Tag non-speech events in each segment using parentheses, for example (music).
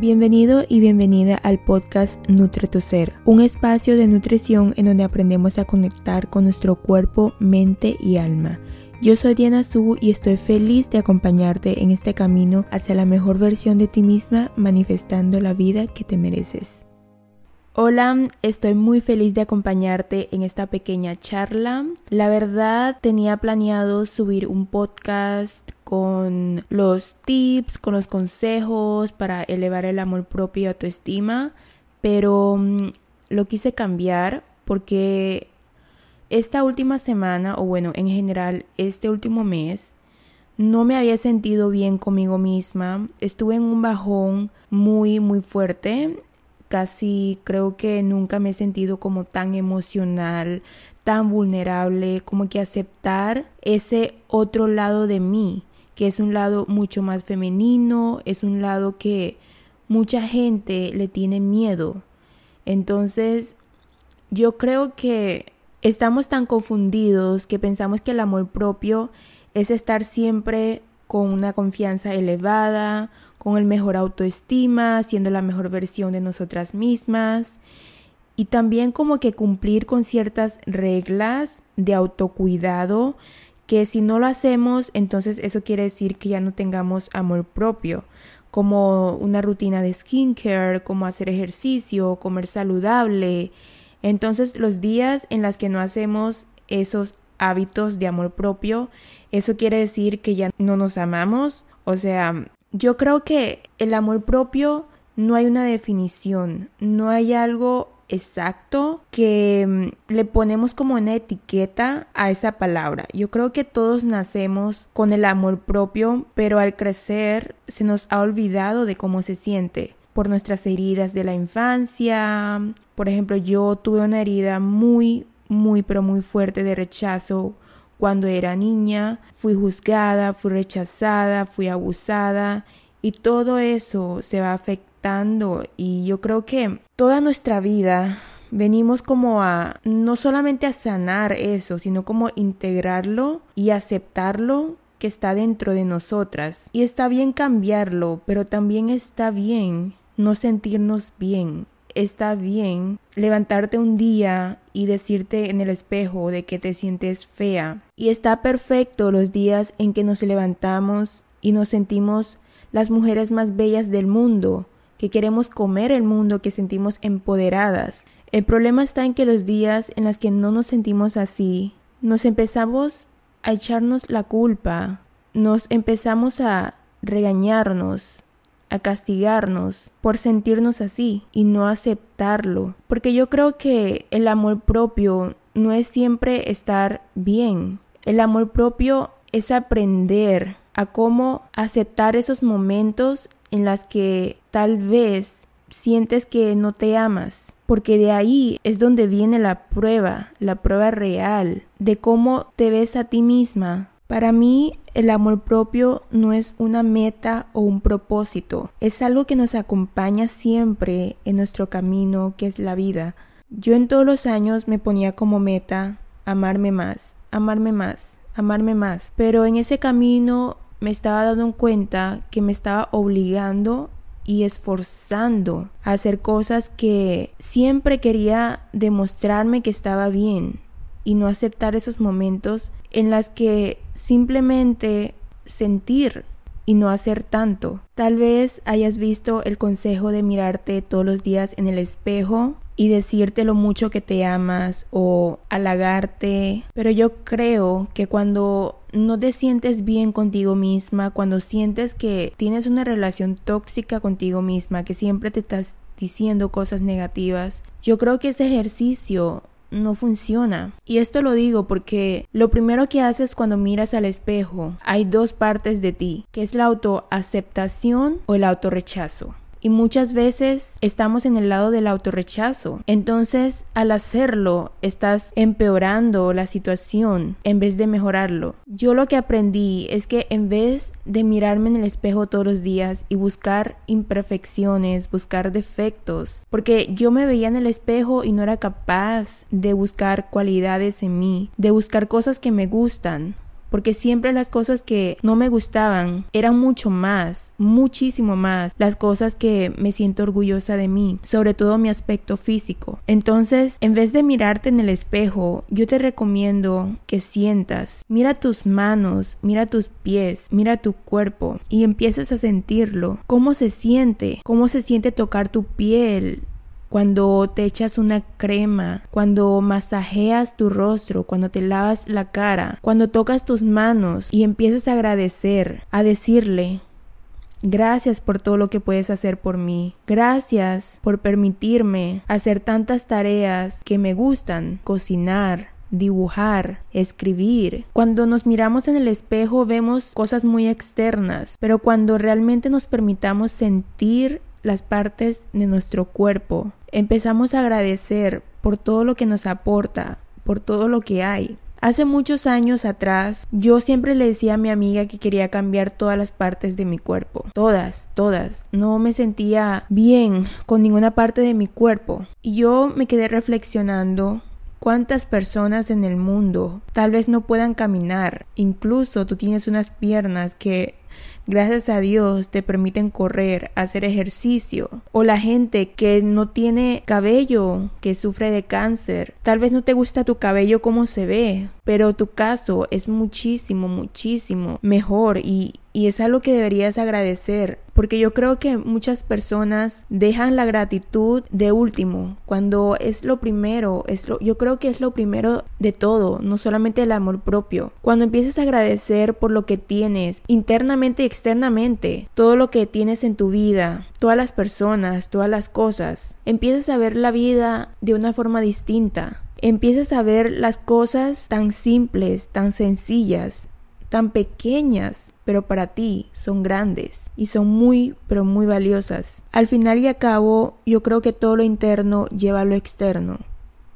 Bienvenido y bienvenida al podcast Nutre tu Ser, un espacio de nutrición en donde aprendemos a conectar con nuestro cuerpo, mente y alma. Yo soy Diana Su y estoy feliz de acompañarte en este camino hacia la mejor versión de ti misma, manifestando la vida que te mereces. Hola, estoy muy feliz de acompañarte en esta pequeña charla. La verdad tenía planeado subir un podcast con los tips, con los consejos para elevar el amor propio y autoestima, pero mm, lo quise cambiar porque esta última semana, o bueno, en general este último mes, no me había sentido bien conmigo misma. Estuve en un bajón muy, muy fuerte casi creo que nunca me he sentido como tan emocional, tan vulnerable, como que aceptar ese otro lado de mí, que es un lado mucho más femenino, es un lado que mucha gente le tiene miedo. Entonces, yo creo que estamos tan confundidos que pensamos que el amor propio es estar siempre con una confianza elevada, con el mejor autoestima, siendo la mejor versión de nosotras mismas y también como que cumplir con ciertas reglas de autocuidado que si no lo hacemos, entonces eso quiere decir que ya no tengamos amor propio, como una rutina de skincare, como hacer ejercicio, comer saludable. Entonces los días en los que no hacemos esos hábitos de amor propio, eso quiere decir que ya no nos amamos, o sea, yo creo que el amor propio no hay una definición, no hay algo exacto que mm, le ponemos como una etiqueta a esa palabra. Yo creo que todos nacemos con el amor propio, pero al crecer se nos ha olvidado de cómo se siente por nuestras heridas de la infancia. Por ejemplo, yo tuve una herida muy, muy, pero muy fuerte de rechazo cuando era niña, fui juzgada, fui rechazada, fui abusada y todo eso se va afectando y yo creo que toda nuestra vida venimos como a no solamente a sanar eso, sino como integrarlo y aceptarlo que está dentro de nosotras. Y está bien cambiarlo, pero también está bien no sentirnos bien está bien levantarte un día y decirte en el espejo de que te sientes fea. Y está perfecto los días en que nos levantamos y nos sentimos las mujeres más bellas del mundo, que queremos comer el mundo, que sentimos empoderadas. El problema está en que los días en los que no nos sentimos así, nos empezamos a echarnos la culpa, nos empezamos a regañarnos, a castigarnos por sentirnos así y no aceptarlo. Porque yo creo que el amor propio no es siempre estar bien. El amor propio es aprender a cómo aceptar esos momentos en las que tal vez sientes que no te amas. Porque de ahí es donde viene la prueba, la prueba real de cómo te ves a ti misma, para mí, el amor propio no es una meta o un propósito, es algo que nos acompaña siempre en nuestro camino, que es la vida. Yo en todos los años me ponía como meta amarme más, amarme más, amarme más, pero en ese camino me estaba dando cuenta que me estaba obligando y esforzando a hacer cosas que siempre quería demostrarme que estaba bien y no aceptar esos momentos en las que simplemente sentir y no hacer tanto. Tal vez hayas visto el consejo de mirarte todos los días en el espejo y decirte lo mucho que te amas o halagarte, pero yo creo que cuando no te sientes bien contigo misma, cuando sientes que tienes una relación tóxica contigo misma, que siempre te estás diciendo cosas negativas, yo creo que ese ejercicio no funciona. Y esto lo digo porque lo primero que haces cuando miras al espejo, hay dos partes de ti, que es la autoaceptación o el autorrechazo y muchas veces estamos en el lado del autorrechazo. Entonces, al hacerlo, estás empeorando la situación en vez de mejorarlo. Yo lo que aprendí es que en vez de mirarme en el espejo todos los días y buscar imperfecciones, buscar defectos, porque yo me veía en el espejo y no era capaz de buscar cualidades en mí, de buscar cosas que me gustan porque siempre las cosas que no me gustaban eran mucho más, muchísimo más las cosas que me siento orgullosa de mí, sobre todo mi aspecto físico. Entonces, en vez de mirarte en el espejo, yo te recomiendo que sientas, mira tus manos, mira tus pies, mira tu cuerpo y empieces a sentirlo, cómo se siente, cómo se siente tocar tu piel, cuando te echas una crema, cuando masajeas tu rostro, cuando te lavas la cara, cuando tocas tus manos y empiezas a agradecer, a decirle, Gracias por todo lo que puedes hacer por mí. Gracias por permitirme hacer tantas tareas que me gustan, cocinar, dibujar, escribir. Cuando nos miramos en el espejo vemos cosas muy externas, pero cuando realmente nos permitamos sentir las partes de nuestro cuerpo, empezamos a agradecer por todo lo que nos aporta, por todo lo que hay. Hace muchos años atrás, yo siempre le decía a mi amiga que quería cambiar todas las partes de mi cuerpo. Todas, todas. No me sentía bien con ninguna parte de mi cuerpo. Y yo me quedé reflexionando ¿Cuántas personas en el mundo tal vez no puedan caminar? Incluso tú tienes unas piernas que gracias a Dios te permiten correr, hacer ejercicio. O la gente que no tiene cabello, que sufre de cáncer. Tal vez no te gusta tu cabello como se ve, pero tu caso es muchísimo, muchísimo mejor y, y es algo que deberías agradecer porque yo creo que muchas personas dejan la gratitud de último cuando es lo primero es lo, yo creo que es lo primero de todo no solamente el amor propio. Cuando empiezas a agradecer por lo que tienes internamente y externamente todo lo que tienes en tu vida todas las personas todas las cosas empiezas a ver la vida de una forma distinta. Empiezas a ver las cosas tan simples, tan sencillas, tan pequeñas, pero para ti son grandes y son muy, pero muy valiosas. Al final y a cabo, yo creo que todo lo interno lleva a lo externo.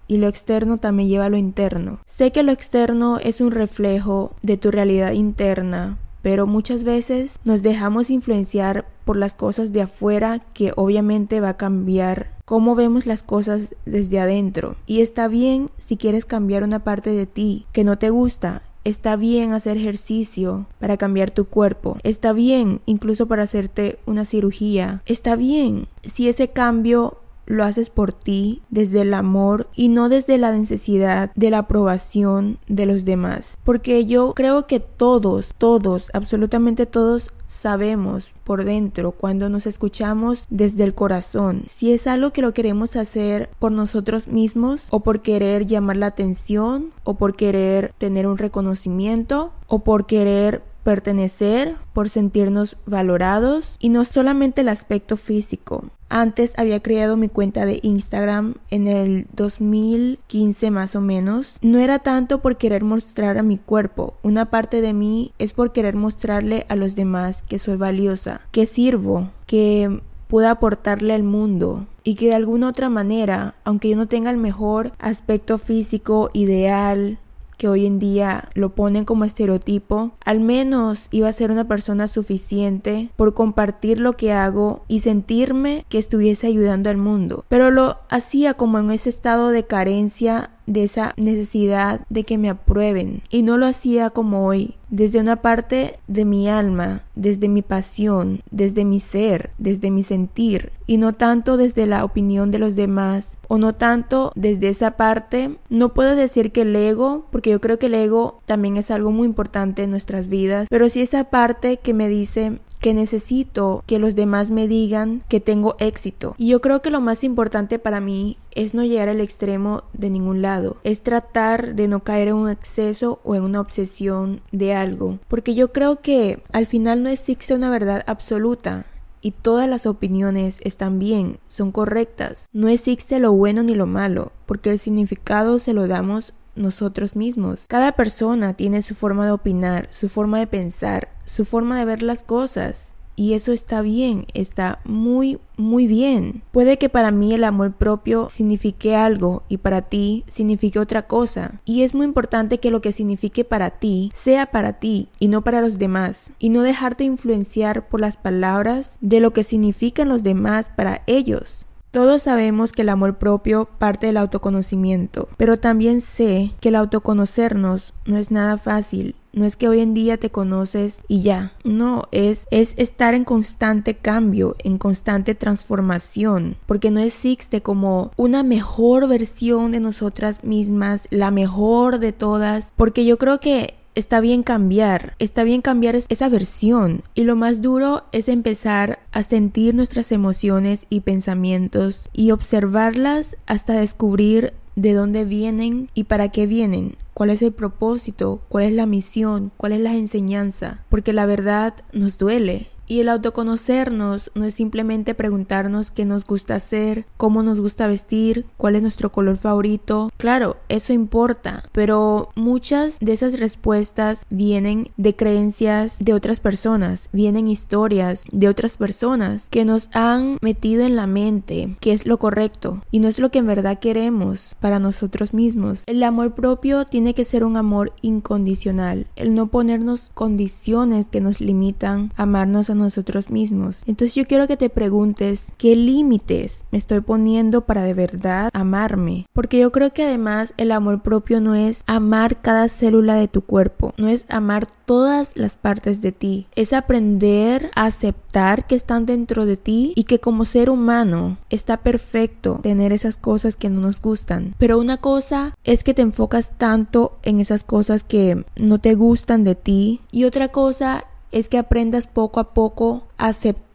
Y lo externo también lleva a lo interno. Sé que lo externo es un reflejo de tu realidad interna, pero muchas veces nos dejamos influenciar por las cosas de afuera que obviamente va a cambiar cómo vemos las cosas desde adentro. Y está bien si quieres cambiar una parte de ti que no te gusta. Está bien hacer ejercicio para cambiar tu cuerpo. Está bien incluso para hacerte una cirugía. Está bien si ese cambio lo haces por ti, desde el amor y no desde la necesidad de la aprobación de los demás. Porque yo creo que todos, todos, absolutamente todos sabemos por dentro cuando nos escuchamos desde el corazón si es algo que lo queremos hacer por nosotros mismos o por querer llamar la atención o por querer tener un reconocimiento o por querer pertenecer, por sentirnos valorados y no solamente el aspecto físico. Antes había creado mi cuenta de Instagram en el 2015 más o menos. No era tanto por querer mostrar a mi cuerpo. Una parte de mí es por querer mostrarle a los demás que soy valiosa, que sirvo, que puedo aportarle al mundo y que de alguna otra manera, aunque yo no tenga el mejor aspecto físico ideal, que hoy en día lo ponen como estereotipo, al menos iba a ser una persona suficiente por compartir lo que hago y sentirme que estuviese ayudando al mundo. Pero lo hacía como en ese estado de carencia de esa necesidad de que me aprueben. Y no lo hacía como hoy. Desde una parte de mi alma, desde mi pasión, desde mi ser, desde mi sentir. Y no tanto desde la opinión de los demás. O no tanto desde esa parte. No puedo decir que el ego, porque yo creo que el ego también es algo muy importante en nuestras vidas, pero sí esa parte que me dice que necesito que los demás me digan que tengo éxito. Y yo creo que lo más importante para mí es no llegar al extremo de ningún lado, es tratar de no caer en un exceso o en una obsesión de algo, porque yo creo que al final no existe una verdad absoluta, y todas las opiniones están bien, son correctas. No existe lo bueno ni lo malo, porque el significado se lo damos nosotros mismos. Cada persona tiene su forma de opinar, su forma de pensar, su forma de ver las cosas. Y eso está bien, está muy, muy bien. Puede que para mí el amor propio signifique algo y para ti signifique otra cosa. Y es muy importante que lo que signifique para ti sea para ti y no para los demás. Y no dejarte influenciar por las palabras de lo que significan los demás para ellos. Todos sabemos que el amor propio parte del autoconocimiento, pero también sé que el autoconocernos no es nada fácil No es que hoy en día te conoces y ya. No, es, es estar en constante cambio, en constante transformación. Porque no existe como una mejor versión de nosotras mismas, la mejor de todas. Porque yo creo que está bien cambiar, está bien cambiar esa versión. Y lo más duro es empezar a sentir nuestras emociones y pensamientos y observarlas hasta descubrir de dónde vienen y para qué vienen, cuál es el propósito, cuál es la misión, cuál es la enseñanza, porque la verdad nos duele, y el autoconocernos no es simplemente preguntarnos qué nos gusta hacer, cómo nos gusta vestir, cuál es nuestro color favorito. Claro, eso importa, pero muchas de esas respuestas vienen de creencias de otras personas, vienen historias de otras personas que nos han metido en la mente que es lo correcto y no es lo que en verdad queremos para nosotros mismos. El amor propio tiene que ser un amor incondicional, el no ponernos condiciones que nos limitan a amarnos nosotros mismos. Entonces yo quiero que te preguntes qué límites me estoy poniendo para de verdad amarme. Porque yo creo que además el amor propio no es amar cada célula de tu cuerpo, no es amar todas las partes de ti, es aprender a aceptar que están dentro de ti y que como ser humano está perfecto tener esas cosas que no nos gustan. Pero una cosa es que te enfocas tanto en esas cosas que no te gustan de ti y otra cosa es que aprendas poco a poco a aceptar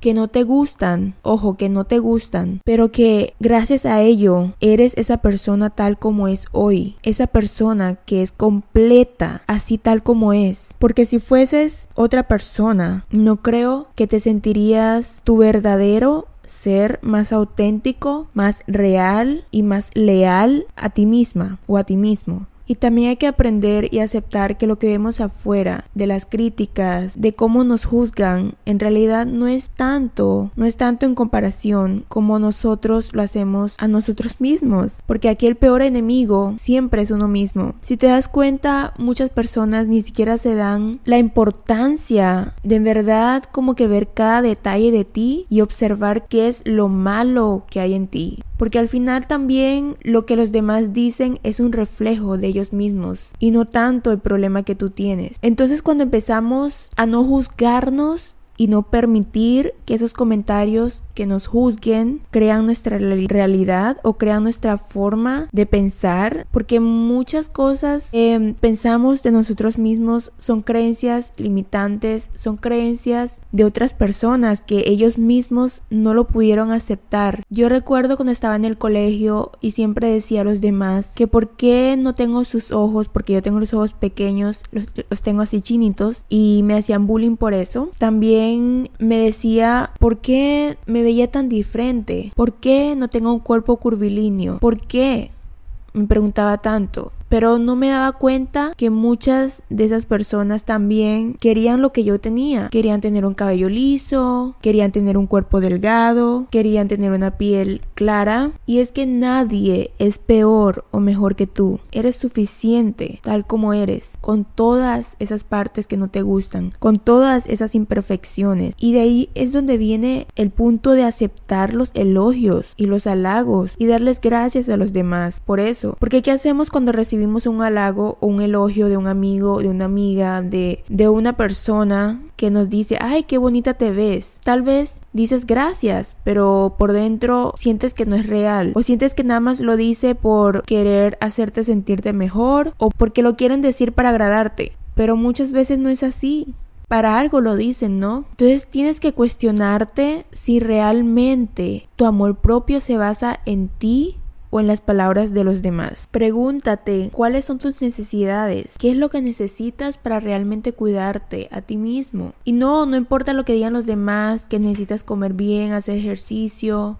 que no te gustan, ojo, que no te gustan, pero que gracias a ello eres esa persona tal como es hoy, esa persona que es completa, así tal como es. Porque si fueses otra persona, no creo que te sentirías tu verdadero ser más auténtico, más real y más leal a ti misma o a ti mismo. Y también hay que aprender y aceptar que lo que vemos afuera, de las críticas, de cómo nos juzgan, en realidad no es tanto, no es tanto en comparación como nosotros lo hacemos a nosotros mismos. Porque aquí el peor enemigo siempre es uno mismo. Si te das cuenta, muchas personas ni siquiera se dan la importancia de en verdad como que ver cada detalle de ti y observar qué es lo malo que hay en ti porque al final también lo que los demás dicen es un reflejo de ellos mismos y no tanto el problema que tú tienes. Entonces cuando empezamos a no juzgarnos y no permitir que esos comentarios que nos juzguen crean nuestra realidad o crean nuestra forma de pensar porque muchas cosas eh, pensamos de nosotros mismos son creencias limitantes son creencias de otras personas que ellos mismos no lo pudieron aceptar. Yo recuerdo cuando estaba en el colegio y siempre decía a los demás que por qué no tengo sus ojos porque yo tengo los ojos pequeños los, los tengo así chinitos y me hacían bullying por eso. También me decía, ¿por qué me veía tan diferente? ¿Por qué no tengo un cuerpo curvilíneo? ¿Por qué? Me preguntaba tanto pero no me daba cuenta que muchas de esas personas también querían lo que yo tenía. Querían tener un cabello liso, querían tener un cuerpo delgado, querían tener una piel clara. Y es que nadie es peor o mejor que tú. Eres suficiente tal como eres, con todas esas partes que no te gustan, con todas esas imperfecciones. Y de ahí es donde viene el punto de aceptar los elogios y los halagos y darles gracias a los demás por eso. Porque ¿qué hacemos cuando recibimos un halago o un elogio de un amigo, de una amiga, de, de una persona que nos dice, ay, qué bonita te ves. Tal vez dices gracias, pero por dentro sientes que no es real o sientes que nada más lo dice por querer hacerte sentirte mejor o porque lo quieren decir para agradarte. Pero muchas veces no es así para algo lo dicen, ¿no? Entonces tienes que cuestionarte si realmente tu amor propio se basa en ti o en las palabras de los demás. Pregúntate cuáles son tus necesidades, qué es lo que necesitas para realmente cuidarte a ti mismo. Y no, no importa lo que digan los demás, que necesitas comer bien, hacer ejercicio.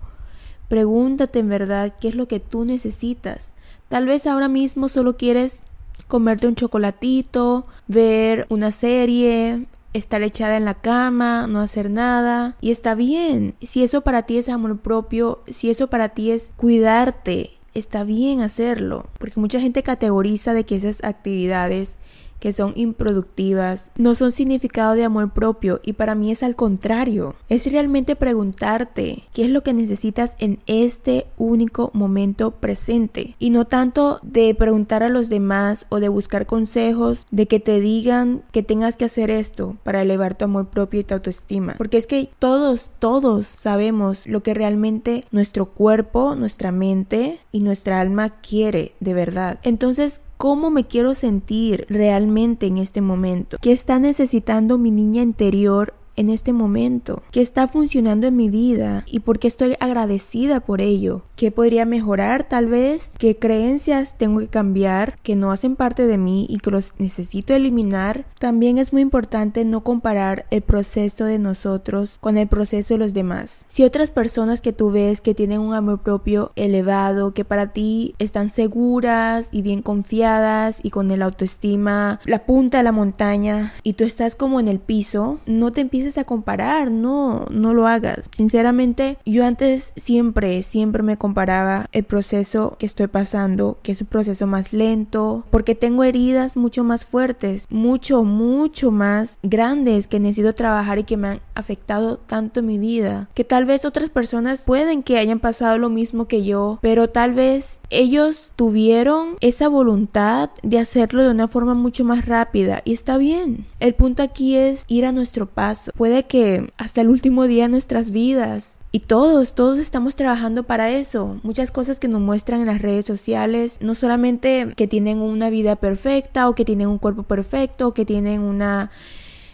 Pregúntate en verdad qué es lo que tú necesitas. Tal vez ahora mismo solo quieres comerte un chocolatito, ver una serie, estar echada en la cama, no hacer nada. Y está bien. Si eso para ti es amor propio, si eso para ti es cuidarte, está bien hacerlo. Porque mucha gente categoriza de que esas actividades que son improductivas, no son significado de amor propio y para mí es al contrario. Es realmente preguntarte qué es lo que necesitas en este único momento presente y no tanto de preguntar a los demás o de buscar consejos de que te digan que tengas que hacer esto para elevar tu amor propio y tu autoestima. Porque es que todos, todos sabemos lo que realmente nuestro cuerpo, nuestra mente y nuestra alma quiere de verdad. Entonces, cómo me quiero sentir realmente en este momento, qué está necesitando mi niña interior en este momento, qué está funcionando en mi vida y por qué estoy agradecida por ello, qué podría mejorar tal vez, qué creencias tengo que cambiar que no hacen parte de mí y que los necesito eliminar. También es muy importante no comparar el proceso de nosotros con el proceso de los demás. Si otras personas que tú ves que tienen un amor propio elevado, que para ti están seguras y bien confiadas y con el autoestima, la punta de la montaña y tú estás como en el piso, no te a comparar, no, no lo hagas. Sinceramente, yo antes siempre, siempre me comparaba el proceso que estoy pasando, que es un proceso más lento, porque tengo heridas mucho más fuertes, mucho, mucho más grandes que necesito trabajar y que me han afectado tanto mi vida, que tal vez otras personas pueden que hayan pasado lo mismo que yo, pero tal vez ellos tuvieron esa voluntad de hacerlo de una forma mucho más rápida y está bien. El punto aquí es ir a nuestro paso. Puede que hasta el último día de nuestras vidas y todos, todos estamos trabajando para eso. Muchas cosas que nos muestran en las redes sociales, no solamente que tienen una vida perfecta o que tienen un cuerpo perfecto o que tienen una,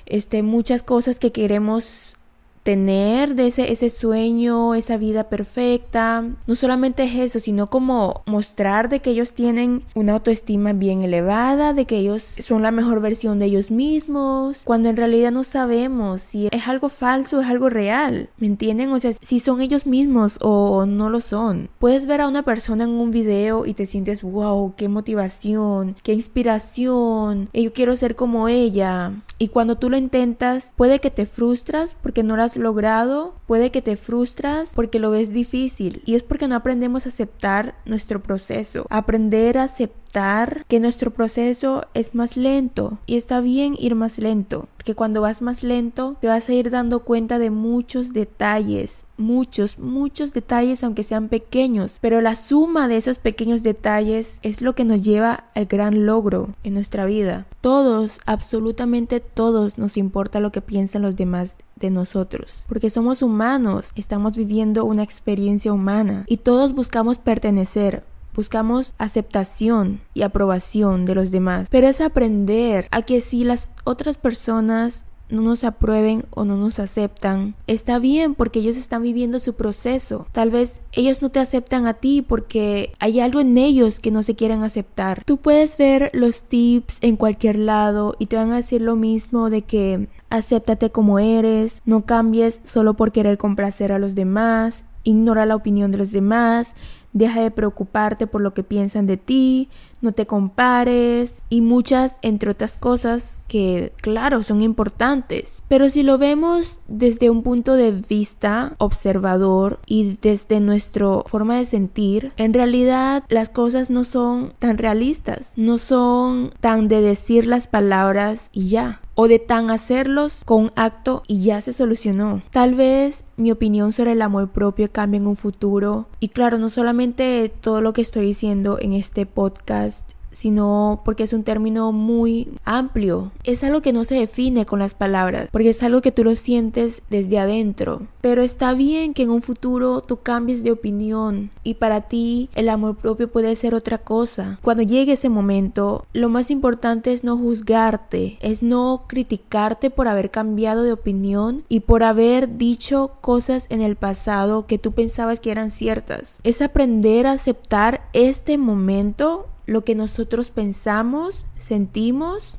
este, muchas cosas que queremos tener ese, ese sueño, esa vida perfecta. No solamente es eso, sino como mostrar de que ellos tienen una autoestima bien elevada, de que ellos son la mejor versión de ellos mismos, cuando en realidad no sabemos si es algo falso es algo real. ¿Me entienden? O sea, si son ellos mismos o no lo son. Puedes ver a una persona en un video y te sientes, wow, qué motivación, qué inspiración, yo quiero ser como ella. Y cuando tú lo intentas, puede que te frustras porque no lo has logrado, puede que te frustras porque lo ves difícil. Y es porque no aprendemos a aceptar nuestro proceso. Aprender a aceptar que nuestro proceso es más lento. Y está bien ir más lento. Porque cuando vas más lento, te vas a ir dando cuenta de muchos detalles. Muchos, muchos detalles, aunque sean pequeños. Pero la suma de esos pequeños detalles es lo que nos lleva al gran logro en nuestra vida. Todos, absolutamente todos, nos importa lo que piensan los demás de nosotros, porque somos humanos, estamos viviendo una experiencia humana y todos buscamos pertenecer, buscamos aceptación y aprobación de los demás, pero es aprender a que si las otras personas no nos aprueben o no nos aceptan, está bien porque ellos están viviendo su proceso. Tal vez ellos no te aceptan a ti porque hay algo en ellos que no se quieren aceptar. Tú puedes ver los tips en cualquier lado y te van a decir lo mismo de que acéptate como eres, no cambies solo por querer complacer a los demás, ignora la opinión de los demás, deja de preocuparte por lo que piensan de ti, no te compares y muchas entre otras cosas que claro son importantes. Pero si lo vemos desde un punto de vista observador y desde nuestra forma de sentir, en realidad las cosas no son tan realistas, no son tan de decir las palabras y ya o de tan hacerlos con acto y ya se solucionó. Tal vez mi opinión sobre el amor propio cambie en un futuro y claro, no solamente todo lo que estoy diciendo en este podcast sino porque es un término muy amplio. Es algo que no se define con las palabras, porque es algo que tú lo sientes desde adentro. Pero está bien que en un futuro tú cambies de opinión y para ti el amor propio puede ser otra cosa. Cuando llegue ese momento, lo más importante es no juzgarte, es no criticarte por haber cambiado de opinión y por haber dicho cosas en el pasado que tú pensabas que eran ciertas. Es aprender a aceptar este momento lo que nosotros pensamos, sentimos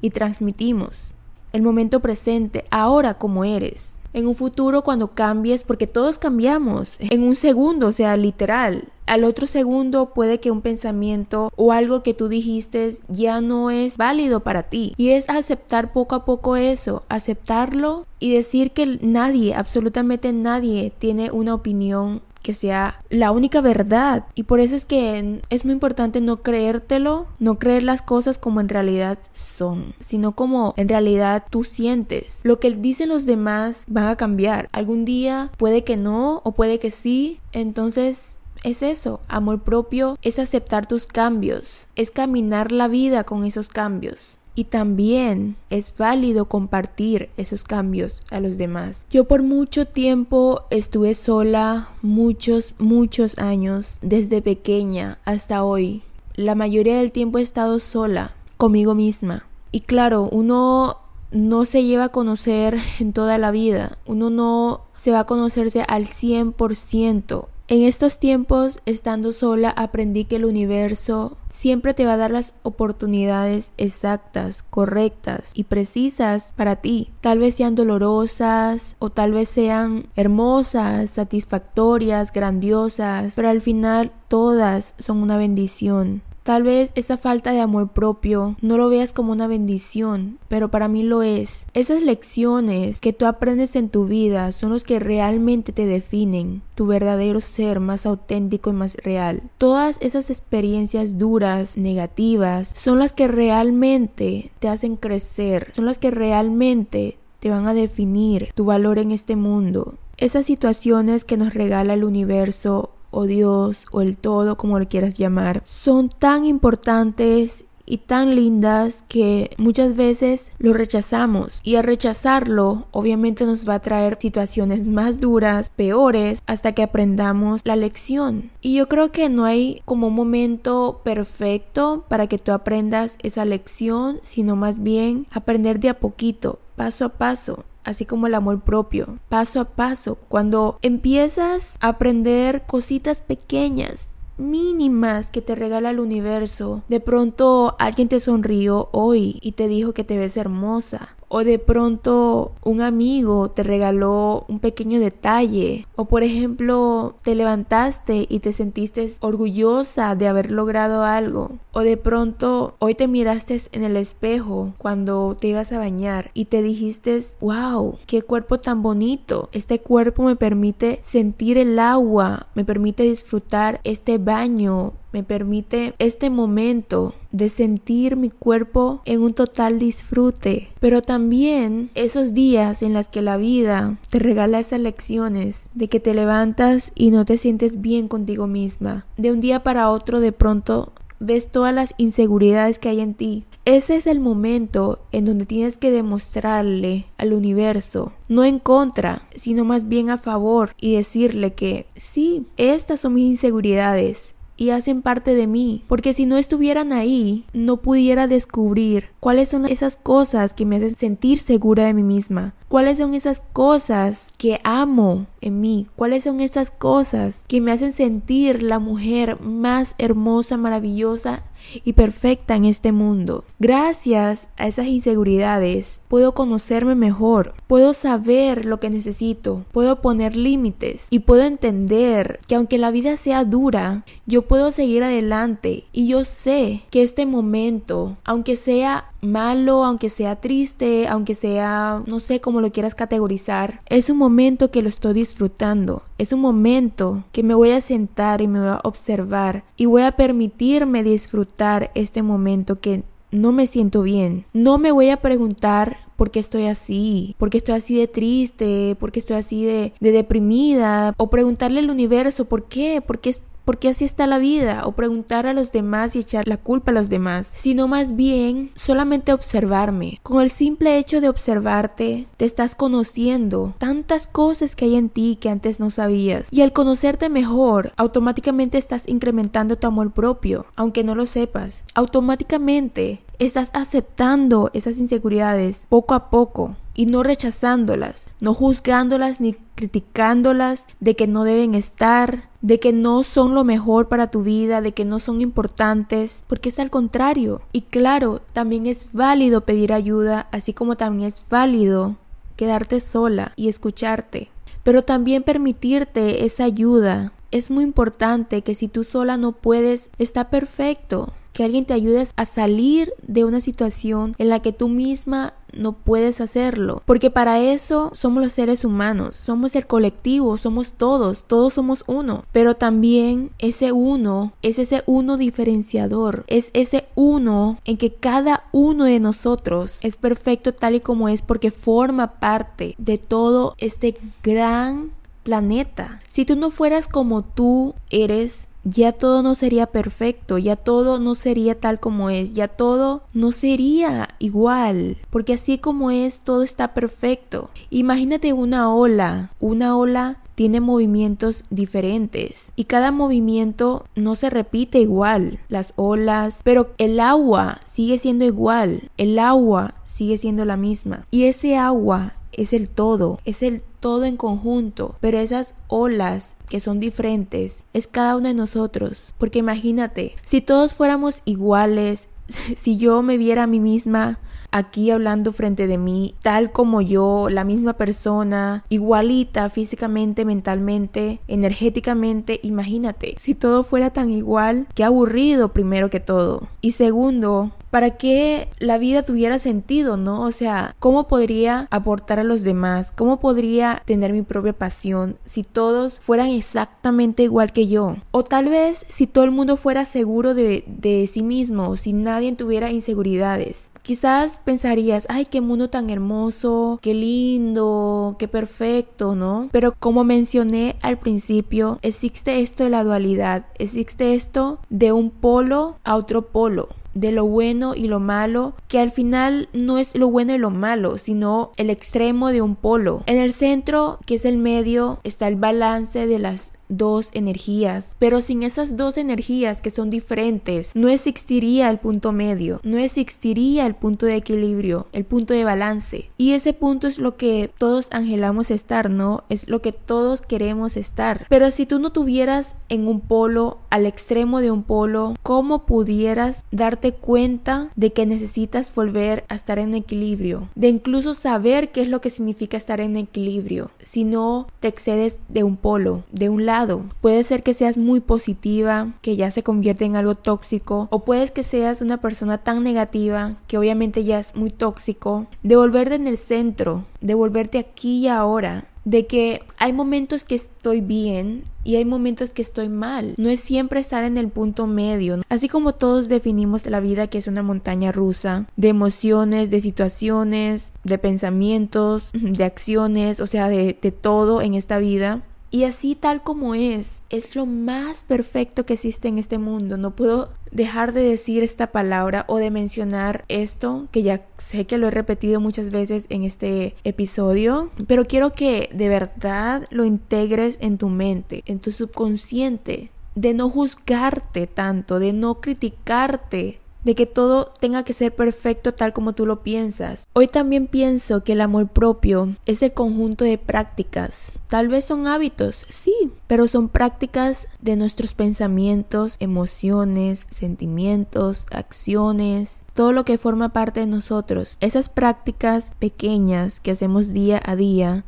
y transmitimos. El momento presente, ahora como eres. En un futuro cuando cambies, porque todos cambiamos, en un segundo, o sea, literal. al otro segundo puede que un pensamiento o algo que tú dijiste ya no es válido para ti. Y es aceptar poco a poco eso, aceptarlo y decir que nadie, absolutamente nadie, tiene una opinión que sea la única verdad. Y por eso es que es muy importante no creértelo, no creer las cosas como en realidad son, sino como en realidad tú sientes. Lo que dicen los demás van a cambiar. Algún día puede que no o puede que sí. Entonces es eso, amor propio es aceptar tus cambios, es caminar la vida con esos cambios y también es válido compartir esos cambios a los demás. Yo por mucho tiempo estuve sola, muchos, muchos años, desde pequeña hasta hoy. La mayoría del tiempo he estado sola, conmigo misma. Y claro, uno no se lleva a conocer en toda la vida, uno no se va a conocerse al 100%. En estos tiempos, estando sola, aprendí que el universo siempre te va a dar las oportunidades exactas, correctas y precisas para ti. Tal vez sean dolorosas o tal vez sean hermosas, satisfactorias, grandiosas, pero al final todas son una bendición. Tal vez esa falta de amor propio no lo veas como una bendición, pero para mí lo es. Esas lecciones que tú aprendes en tu vida son los que realmente te definen, tu verdadero ser más auténtico y más real. Todas esas experiencias duras, negativas, son las que realmente te hacen crecer, son las que realmente te van a definir tu valor en este mundo. Esas situaciones que nos regala el universo o Dios o el todo, como le quieras llamar, son tan importantes y tan lindas que muchas veces lo rechazamos y al rechazarlo obviamente nos va a traer situaciones más duras, peores, hasta que aprendamos la lección. Y yo creo que no hay como un momento perfecto para que tú aprendas esa lección, sino más bien aprender de a poquito, paso a paso así como el amor propio, paso a paso. Cuando empiezas a aprender cositas pequeñas, mínimas que te regala el universo. De pronto alguien te sonrió hoy y te dijo que te ves hermosa o de pronto un amigo te regaló un pequeño detalle o por ejemplo te levantaste y te sentiste orgullosa de haber logrado algo o de pronto hoy te miraste en el espejo cuando te ibas a bañar y te dijiste wow qué cuerpo tan bonito este cuerpo me permite sentir el agua me permite disfrutar este baño me permite este momento de sentir mi cuerpo en un total disfrute, pero también esos días en los que la vida te regala esas lecciones de que te levantas y no te sientes bien contigo misma. De un día para otro de pronto ves todas las inseguridades que hay en ti. Ese es el momento en donde tienes que demostrarle al universo, no en contra, sino más bien a favor y decirle que sí, estas son mis inseguridades, y hacen parte de mí, porque si no estuvieran ahí, no pudiera descubrir cuáles son esas cosas que me hacen sentir segura de mí misma, cuáles son esas cosas que amo en mí, cuáles son esas cosas que me hacen sentir la mujer más hermosa, maravillosa y perfecta en este mundo. Gracias a esas inseguridades puedo conocerme mejor, puedo saber lo que necesito, puedo poner límites y puedo entender que aunque la vida sea dura, yo puedo seguir adelante y yo sé que este momento, aunque sea malo, aunque sea triste, aunque sea, no sé cómo lo quieras categorizar, es un momento que lo estoy disfrutando, es un momento que me voy a sentar y me voy a observar y voy a permitirme disfrutar este momento que no me siento bien. No me voy a preguntar por qué estoy así, por qué estoy así de triste, por qué estoy así de, de deprimida, o preguntarle al universo por qué, por qué porque así está la vida, o preguntar a los demás y echar la culpa a los demás, sino más bien solamente observarme. Con el simple hecho de observarte, te estás conociendo tantas cosas que hay en ti que antes no sabías. Y al conocerte mejor, automáticamente estás incrementando tu amor propio, aunque no lo sepas. Automáticamente estás aceptando esas inseguridades poco a poco y no rechazándolas, no juzgándolas ni criticándolas de que no deben estar, de que no son lo mejor para tu vida, de que no son importantes, porque es al contrario. Y claro, también es válido pedir ayuda, así como también es válido quedarte sola y escucharte, pero también permitirte esa ayuda es muy importante que si tú sola no puedes, está perfecto que alguien te ayude a salir de una situación en la que tú misma no puedes hacerlo. Porque para eso somos los seres humanos, somos el colectivo, somos todos, todos somos uno. Pero también ese uno es ese uno diferenciador, es ese uno en que cada uno de nosotros es perfecto tal y como es porque forma parte de todo este gran planeta. Si tú no fueras como tú eres, ya todo no sería perfecto, ya todo no sería tal como es, ya todo no sería igual, porque así como es, todo está perfecto. Imagínate una ola, una ola tiene movimientos diferentes y cada movimiento no se repite igual, las olas, pero el agua sigue siendo igual, el agua sigue siendo la misma y ese agua es el todo, es el todo en conjunto, pero esas olas que son diferentes es cada uno de nosotros, porque imagínate, si todos fuéramos iguales, (laughs) si yo me viera a mí misma aquí hablando frente de mí, tal como yo, la misma persona, igualita físicamente, mentalmente, energéticamente, imagínate, si todo fuera tan igual, qué aburrido primero que todo. Y segundo, para que la vida tuviera sentido, ¿no? O sea, ¿cómo podría aportar a los demás? ¿Cómo podría tener mi propia pasión si todos fueran exactamente igual que yo? O tal vez si todo el mundo fuera seguro de, de sí mismo, si nadie tuviera inseguridades. Quizás pensarías, ay, qué mundo tan hermoso, qué lindo, qué perfecto, ¿no? Pero como mencioné al principio, existe esto de la dualidad, existe esto de un polo a otro polo de lo bueno y lo malo, que al final no es lo bueno y lo malo, sino el extremo de un polo. En el centro, que es el medio, está el balance de las dos energías, pero sin esas dos energías que son diferentes, no existiría el punto medio, no existiría el punto de equilibrio, el punto de balance. Y ese punto es lo que todos anhelamos estar, ¿no? Es lo que todos queremos estar. Pero si tú no tuvieras en un polo, al extremo de un polo, ¿cómo pudieras darte cuenta de que necesitas volver a estar en equilibrio? De incluso saber qué es lo que significa estar en equilibrio, si no te excedes de un polo, de un lado Puede ser que seas muy positiva, que ya se convierte en algo tóxico, o puedes que seas una persona tan negativa que obviamente ya es muy tóxico. Devolverte en el centro, devolverte aquí y ahora, de que hay momentos que estoy bien y hay momentos que estoy mal. No es siempre estar en el punto medio. Así como todos definimos la vida que es una montaña rusa de emociones, de situaciones, de pensamientos, (laughs) de acciones, o sea, de, de todo en esta vida. Y así tal como es, es lo más perfecto que existe en este mundo. No puedo dejar de decir esta palabra o de mencionar esto, que ya sé que lo he repetido muchas veces en este episodio, pero quiero que de verdad lo integres en tu mente, en tu subconsciente, de no juzgarte tanto, de no criticarte de que todo tenga que ser perfecto tal como tú lo piensas. Hoy también pienso que el amor propio es el conjunto de prácticas. Tal vez son hábitos, sí, pero son prácticas de nuestros pensamientos, emociones, sentimientos, acciones, todo lo que forma parte de nosotros. Esas prácticas pequeñas que hacemos día a día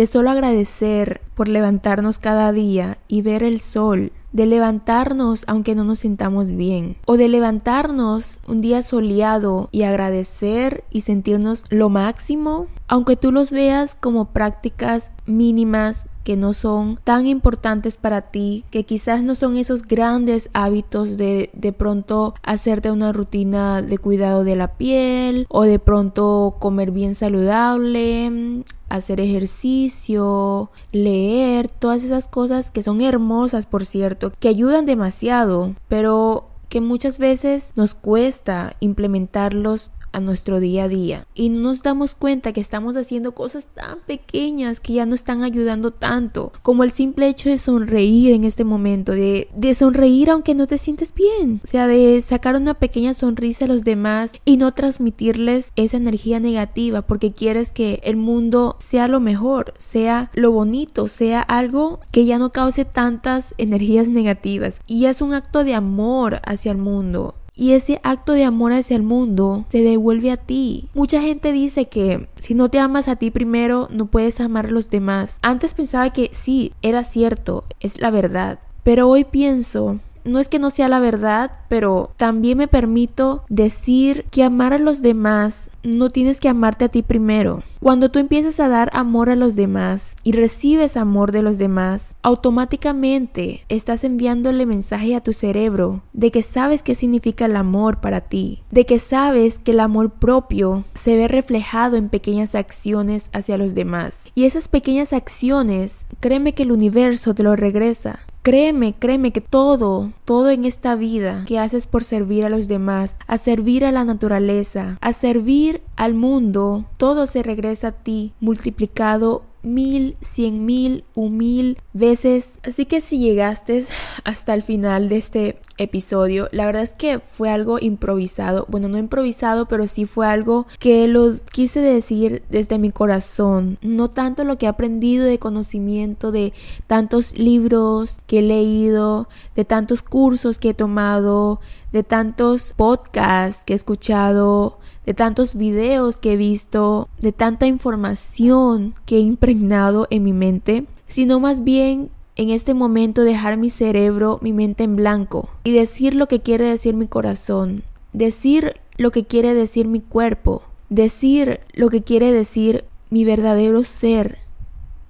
de solo agradecer por levantarnos cada día y ver el sol, de levantarnos aunque no nos sintamos bien, o de levantarnos un día soleado y agradecer y sentirnos lo máximo, aunque tú los veas como prácticas mínimas que no son tan importantes para ti, que quizás no son esos grandes hábitos de de pronto hacerte una rutina de cuidado de la piel o de pronto comer bien saludable, hacer ejercicio, leer, todas esas cosas que son hermosas, por cierto, que ayudan demasiado, pero que muchas veces nos cuesta implementarlos a nuestro día a día y no nos damos cuenta que estamos haciendo cosas tan pequeñas que ya no están ayudando tanto como el simple hecho de sonreír en este momento de, de sonreír aunque no te sientes bien. O sea de sacar una pequeña sonrisa a los demás y no transmitirles esa energía negativa porque quieres que el mundo sea lo mejor sea lo bonito sea algo que ya no cause tantas energías negativas. Y es un acto de amor hacia el mundo y ese acto de amor hacia el mundo se devuelve a ti. Mucha gente dice que si no te amas a ti primero, no puedes amar a los demás. Antes pensaba que sí, era cierto, es la verdad. Pero hoy pienso no es que no sea la verdad, pero también me permito decir que amar a los demás no tienes que amarte a ti primero. Cuando tú empiezas a dar amor a los demás y recibes amor de los demás, automáticamente estás enviándole mensaje a tu cerebro de que sabes qué significa el amor para ti, de que sabes que el amor propio se ve reflejado en pequeñas acciones hacia los demás. Y esas pequeñas acciones, créeme que el universo te lo regresa. Créeme, créeme que todo, todo en esta vida que haces por servir a los demás, a servir a la naturaleza, a servir al mundo, todo se regresa a ti multiplicado mil, cien mil, un mil veces. Así que si llegaste hasta el final de este episodio, la verdad es que fue algo improvisado. Bueno, no improvisado, pero sí fue algo que lo quise decir desde mi corazón. No tanto lo que he aprendido de conocimiento, de tantos libros que he leído, de tantos cursos que he tomado, de tantos podcasts que he escuchado, de tantos videos que he visto, de tanta información que he impregnado en mi mente, sino más bien en este momento dejar mi cerebro, mi mente en blanco y decir lo que quiere decir mi corazón, decir lo que quiere decir mi cuerpo, decir lo que quiere decir mi verdadero ser,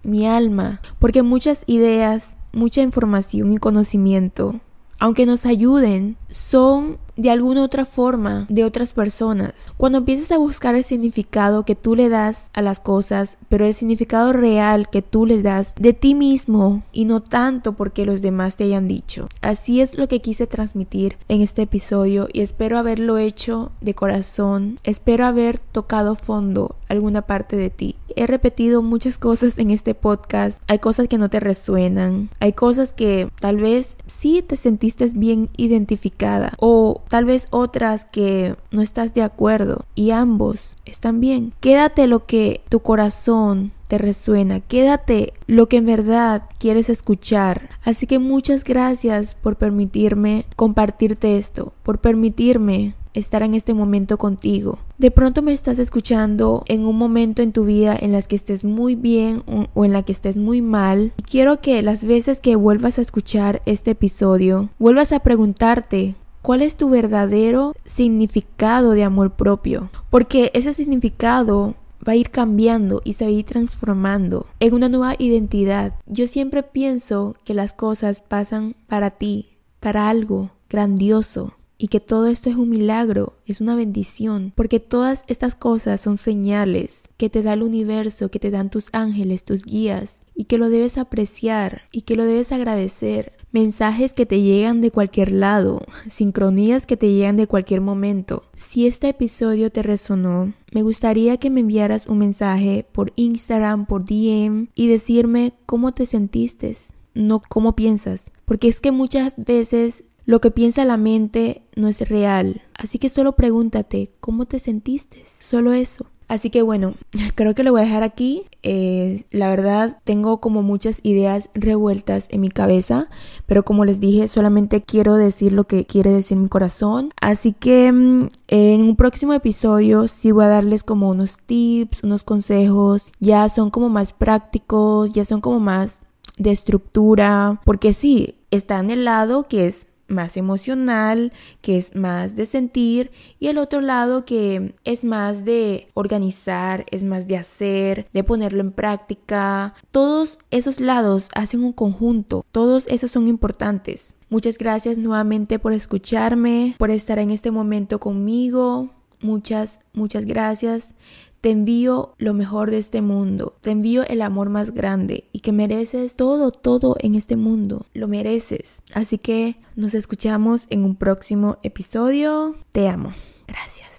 mi alma, porque muchas ideas, mucha información y conocimiento aunque nos ayuden, son de alguna otra forma de otras personas. Cuando empiezas a buscar el significado que tú le das a las cosas, pero el significado real que tú le das de ti mismo y no tanto porque los demás te hayan dicho. Así es lo que quise transmitir en este episodio y espero haberlo hecho de corazón. Espero haber tocado fondo alguna parte de ti. He repetido muchas cosas en este podcast. Hay cosas que no te resuenan. Hay cosas que tal vez sí te sentiste bien identificada o tal vez otras que no estás de acuerdo y ambos están bien. Quédate lo que tu corazón te resuena, quédate lo que en verdad quieres escuchar. Así que muchas gracias por permitirme compartirte esto, por permitirme estar en este momento contigo. De pronto me estás escuchando en un momento en tu vida en las que estés muy bien o en la que estés muy mal. Quiero que las veces que vuelvas a escuchar este episodio, vuelvas a preguntarte ¿Cuál es tu verdadero significado de amor propio? Porque ese significado va a ir cambiando y se va a ir transformando en una nueva identidad. Yo siempre pienso que las cosas pasan para ti, para algo grandioso, y que todo esto es un milagro, es una bendición, porque todas estas cosas son señales que te da el universo, que te dan tus ángeles, tus guías, y que lo debes apreciar y que lo debes agradecer. Mensajes que te llegan de cualquier lado, sincronías que te llegan de cualquier momento. Si este episodio te resonó, me gustaría que me enviaras un mensaje por Instagram, por DM y decirme cómo te sentiste, no cómo piensas, porque es que muchas veces lo que piensa la mente no es real. Así que solo pregúntate, ¿cómo te sentiste? Solo eso. Así que bueno, (laughs) creo que lo voy a dejar aquí. Eh, la verdad, tengo como muchas ideas revueltas en mi cabeza, pero como les dije, solamente quiero decir lo que quiere decir mi corazón. Así que mm, en un próximo episodio sí voy a darles como unos tips, unos consejos. Ya son como más prácticos, ya son como más de estructura, porque sí, está en el lado que es más emocional, que es más de sentir, y el otro lado que es más de organizar, es más de hacer, de ponerlo en práctica. Todos esos lados hacen un conjunto, todos esos son importantes. Muchas gracias nuevamente por escucharme, por estar en este momento conmigo. Muchas, muchas gracias. Te envío lo mejor de este mundo. Te envío el amor más grande y que mereces todo, todo en este mundo. Lo mereces. Así que nos escuchamos en un próximo episodio. Te amo. Gracias.